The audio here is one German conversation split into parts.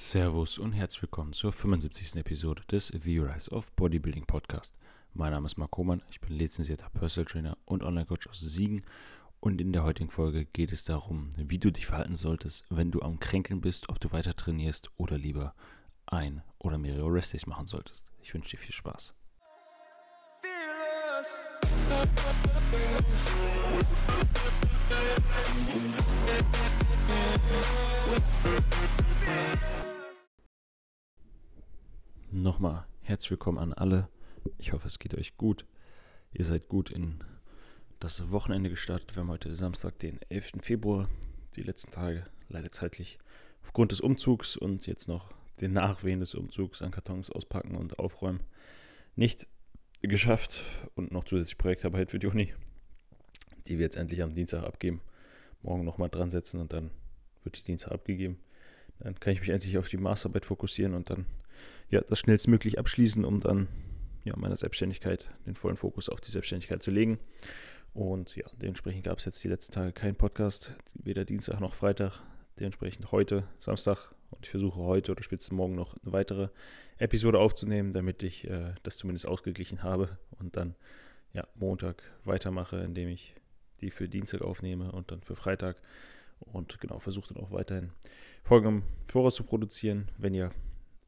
Servus und herzlich willkommen zur 75. Episode des The Rise of Bodybuilding Podcast. Mein Name ist Marc Hohmann, ich bin lizenzierter Personal Trainer und Online-Coach aus Siegen und in der heutigen Folge geht es darum, wie du dich verhalten solltest, wenn du am Kränkeln bist, ob du weiter trainierst oder lieber ein oder mehrere Rest machen solltest. Ich wünsche dir viel Spaß. Nochmal herzlich willkommen an alle. Ich hoffe, es geht euch gut. Ihr seid gut in das Wochenende gestartet. Wir haben heute Samstag, den 11. Februar. Die letzten Tage leider zeitlich aufgrund des Umzugs und jetzt noch den Nachwehen des Umzugs an Kartons auspacken und aufräumen nicht geschafft und noch zusätzlich Projektarbeit für die Uni, die wir jetzt endlich am Dienstag abgeben. Morgen nochmal dran setzen und dann wird die Dienstag abgegeben. Dann kann ich mich endlich auf die Masterarbeit fokussieren und dann ja, das schnellstmöglich abschließen, um dann ja, meiner Selbstständigkeit, den vollen Fokus auf die Selbstständigkeit zu legen. Und ja, dementsprechend gab es jetzt die letzten Tage keinen Podcast, weder Dienstag noch Freitag. Dementsprechend heute, Samstag, und ich versuche heute oder spätestens morgen noch eine weitere Episode aufzunehmen, damit ich äh, das zumindest ausgeglichen habe und dann ja, Montag weitermache, indem ich die für Dienstag aufnehme und dann für Freitag. Und genau, versuche dann auch weiterhin Folgen im Voraus zu produzieren. Wenn ihr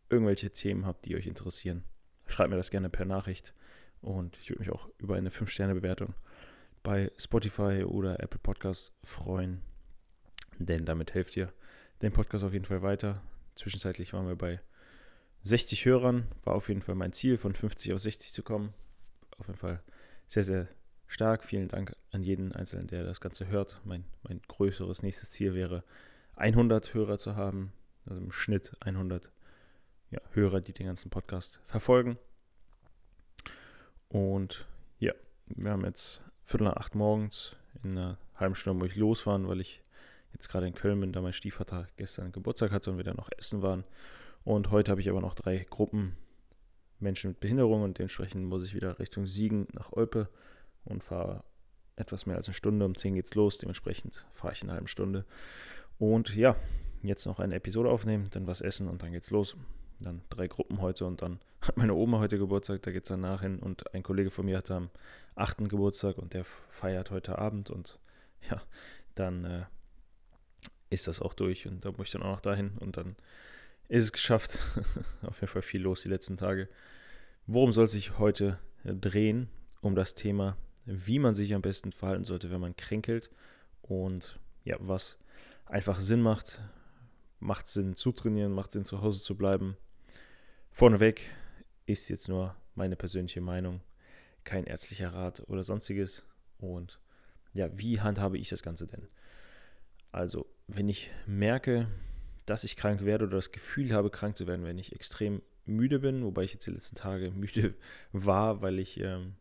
irgendwelche Themen habt, die euch interessieren, schreibt mir das gerne per Nachricht. Und ich würde mich auch über eine 5-Sterne-Bewertung bei Spotify oder Apple Podcast freuen. Denn damit helft ihr den Podcast auf jeden Fall weiter. Zwischenzeitlich waren wir bei 60 Hörern. War auf jeden Fall mein Ziel, von 50 auf 60 zu kommen. Auf jeden Fall sehr, sehr stark. Vielen Dank an jeden Einzelnen, der das Ganze hört. Mein, mein größeres nächstes Ziel wäre, 100 Hörer zu haben. Also im Schnitt 100 ja, Hörer, die den ganzen Podcast verfolgen. Und ja, wir haben jetzt Viertel nach acht morgens in einer halben Stunde, wo ich losfahren, weil ich jetzt gerade in Köln bin, da mein Stiefvater gestern Geburtstag hatte und wir dann noch essen waren. Und heute habe ich aber noch drei Gruppen Menschen mit Behinderung und dementsprechend muss ich wieder Richtung Siegen nach Olpe und fahre etwas mehr als eine Stunde. Um 10 geht's los, dementsprechend fahre ich in einer halben Stunde. Und ja, jetzt noch eine Episode aufnehmen, dann was essen und dann geht's los dann drei Gruppen heute und dann hat meine Oma heute Geburtstag, da geht es danach hin und ein Kollege von mir hatte am 8. Geburtstag und der feiert heute Abend und ja, dann äh, ist das auch durch und da muss ich dann auch noch dahin und dann ist es geschafft. Auf jeden Fall viel los die letzten Tage. Worum soll sich heute drehen? Um das Thema, wie man sich am besten verhalten sollte, wenn man kränkelt und ja, was einfach Sinn macht. Macht Sinn zu trainieren, macht Sinn zu Hause zu bleiben, Vorneweg ist jetzt nur meine persönliche Meinung, kein ärztlicher Rat oder sonstiges. Und ja, wie handhabe ich das Ganze denn? Also, wenn ich merke, dass ich krank werde oder das Gefühl habe, krank zu werden, wenn ich extrem müde bin, wobei ich jetzt die letzten Tage müde war, weil ich ähm,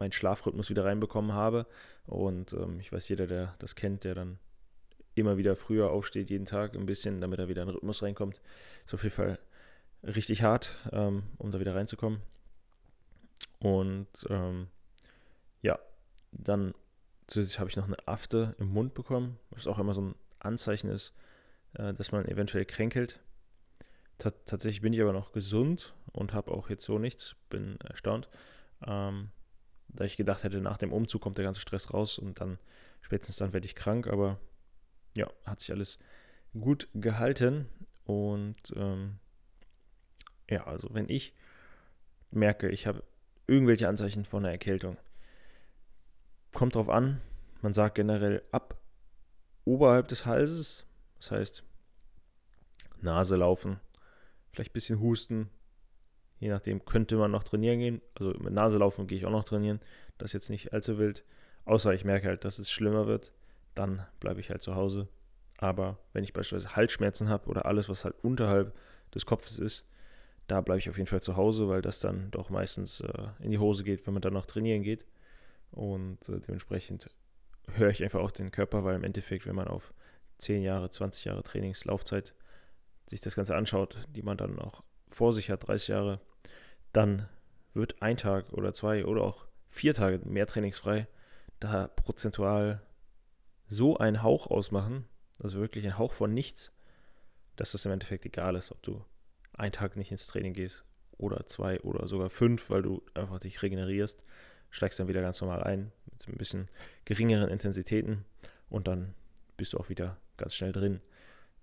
meinen Schlafrhythmus wieder reinbekommen habe. Und ähm, ich weiß, jeder, der das kennt, der dann immer wieder früher aufsteht, jeden Tag ein bisschen, damit er wieder in den Rhythmus reinkommt, ist auf jeden Fall richtig hart, ähm, um da wieder reinzukommen. Und ähm, ja, dann zusätzlich habe ich noch eine Afte im Mund bekommen, was auch immer so ein Anzeichen ist, äh, dass man eventuell kränkelt. T tatsächlich bin ich aber noch gesund und habe auch jetzt so nichts, bin erstaunt. Ähm, da ich gedacht hätte, nach dem Umzug kommt der ganze Stress raus und dann spätestens dann werde ich krank, aber ja, hat sich alles gut gehalten und ähm, ja, also wenn ich merke, ich habe irgendwelche Anzeichen von einer Erkältung, kommt drauf an, man sagt generell ab oberhalb des Halses, das heißt Nase laufen, vielleicht ein bisschen husten, je nachdem könnte man noch trainieren gehen, also mit Nase laufen gehe ich auch noch trainieren, das ist jetzt nicht allzu wild, außer ich merke halt, dass es schlimmer wird, dann bleibe ich halt zu Hause. Aber wenn ich beispielsweise Halsschmerzen habe oder alles, was halt unterhalb des Kopfes ist, da bleibe ich auf jeden Fall zu Hause, weil das dann doch meistens äh, in die Hose geht, wenn man dann noch trainieren geht. Und äh, dementsprechend höre ich einfach auch den Körper, weil im Endeffekt, wenn man auf 10 Jahre, 20 Jahre Trainingslaufzeit sich das Ganze anschaut, die man dann auch vor sich hat, 30 Jahre, dann wird ein Tag oder zwei oder auch vier Tage mehr trainingsfrei da prozentual so einen Hauch ausmachen, also wirklich ein Hauch von nichts, dass es im Endeffekt egal ist, ob du einen Tag nicht ins Training gehst oder zwei oder sogar fünf, weil du einfach dich regenerierst, steigst dann wieder ganz normal ein mit ein bisschen geringeren Intensitäten und dann bist du auch wieder ganz schnell drin.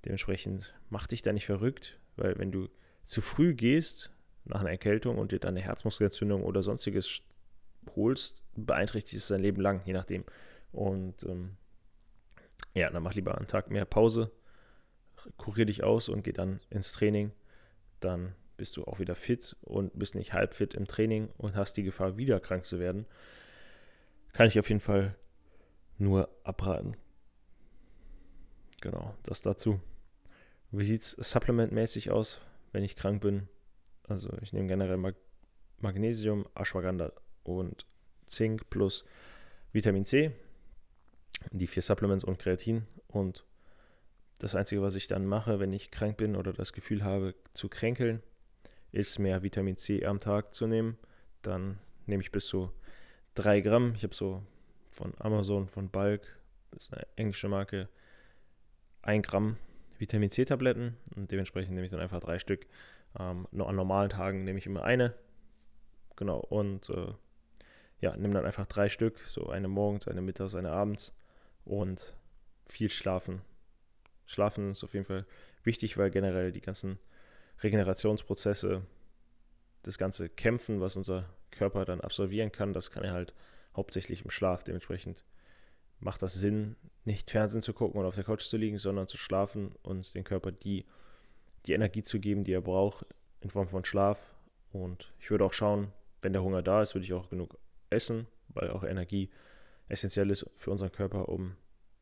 Dementsprechend mach dich da nicht verrückt, weil wenn du zu früh gehst nach einer Erkältung und dir dann eine Herzmuskelentzündung oder sonstiges holst, beeinträchtigt es dein Leben lang, je nachdem. Und ähm, ja, dann mach lieber einen Tag mehr Pause, kurier dich aus und geh dann ins Training. Dann bist du auch wieder fit und bist nicht halb fit im Training und hast die Gefahr, wieder krank zu werden. Kann ich auf jeden Fall nur abraten. Genau, das dazu. Wie sieht es supplementmäßig aus, wenn ich krank bin? Also ich nehme generell Mag Magnesium, Ashwagandha und Zink plus Vitamin C, die vier Supplements und Kreatin. Und das Einzige, was ich dann mache, wenn ich krank bin oder das Gefühl habe zu kränkeln, ist mehr Vitamin C am Tag zu nehmen. Dann nehme ich bis zu 3 Gramm. Ich habe so von Amazon, von Bulk, das ist eine englische Marke, 1 Gramm Vitamin C-Tabletten und dementsprechend nehme ich dann einfach drei Stück. Ähm, an normalen Tagen nehme ich immer eine. Genau, und äh, ja, nehme dann einfach drei Stück, so eine morgens, eine mittags, eine abends und viel schlafen. Schlafen ist auf jeden Fall wichtig, weil generell die ganzen Regenerationsprozesse, das ganze Kämpfen, was unser Körper dann absolvieren kann, das kann er halt hauptsächlich im Schlaf. Dementsprechend macht das Sinn, nicht Fernsehen zu gucken und auf der Couch zu liegen, sondern zu schlafen und dem Körper die, die Energie zu geben, die er braucht, in Form von Schlaf. Und ich würde auch schauen, wenn der Hunger da ist, würde ich auch genug essen, weil auch Energie essentiell ist für unseren Körper, um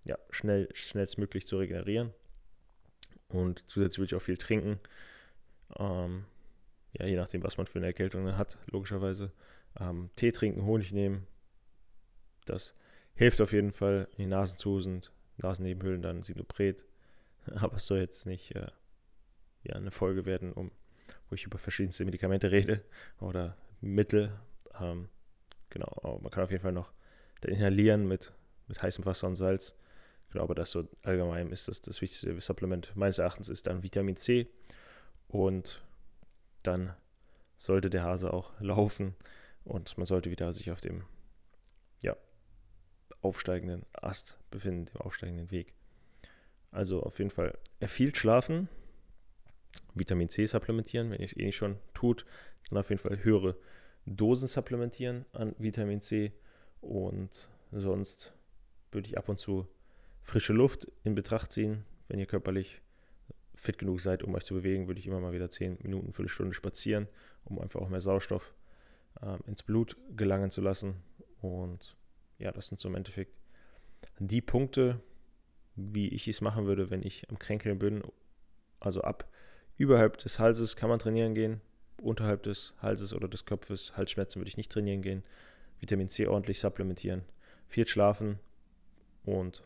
ja, schnell, schnellstmöglich zu regenerieren. Und zusätzlich würde ich auch viel trinken. Ähm, ja, je nachdem, was man für eine Erkältung dann hat, logischerweise. Ähm, Tee trinken, Honig nehmen. Das hilft auf jeden Fall. Die Nasen zu sind, Nasennebenhöhlen dann Sinopret. Aber es soll jetzt nicht äh, ja, eine Folge werden, um, wo ich über verschiedenste Medikamente rede oder Mittel. Ähm, genau, aber man kann auf jeden Fall noch inhalieren mit, mit heißem Wasser und Salz. Genau, aber das so allgemein ist das das wichtigste Supplement meines Erachtens ist dann Vitamin C und dann sollte der Hase auch laufen und man sollte wieder sich auf dem ja, aufsteigenden Ast befinden, dem aufsteigenden Weg. Also auf jeden Fall viel schlafen, Vitamin C supplementieren, wenn ihr es eh nicht schon tut, dann auf jeden Fall höhere Dosen supplementieren an Vitamin C und sonst würde ich ab und zu frische Luft in Betracht ziehen, wenn ihr körperlich fit genug seid, um euch zu bewegen, würde ich immer mal wieder 10 Minuten, Viertelstunde spazieren, um einfach auch mehr Sauerstoff ähm, ins Blut gelangen zu lassen. Und ja, das sind so im Endeffekt die Punkte, wie ich es machen würde, wenn ich am Kränkeln bin. Also ab überhalb des Halses kann man trainieren gehen, unterhalb des Halses oder des Kopfes, Halsschmerzen würde ich nicht trainieren gehen. Vitamin C ordentlich supplementieren, viel schlafen und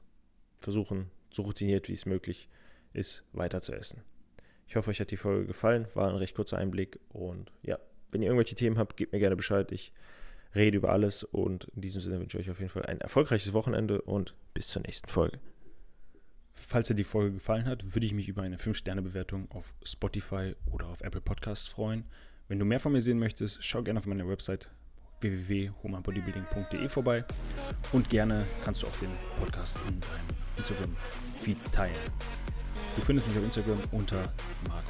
versuchen, so routiniert wie es möglich ist, weiter zu essen. Ich hoffe, euch hat die Folge gefallen. War ein recht kurzer Einblick. Und ja, wenn ihr irgendwelche Themen habt, gebt mir gerne Bescheid. Ich rede über alles. Und in diesem Sinne wünsche ich euch auf jeden Fall ein erfolgreiches Wochenende und bis zur nächsten Folge. Falls dir die Folge gefallen hat, würde ich mich über eine 5-Sterne-Bewertung auf Spotify oder auf Apple Podcasts freuen. Wenn du mehr von mir sehen möchtest, schau gerne auf meine Website www.humanbodybuilding.de vorbei und gerne kannst du auch den Podcast in deinem Instagram-Feed teilen. Du findest mich auf Instagram unter Mark.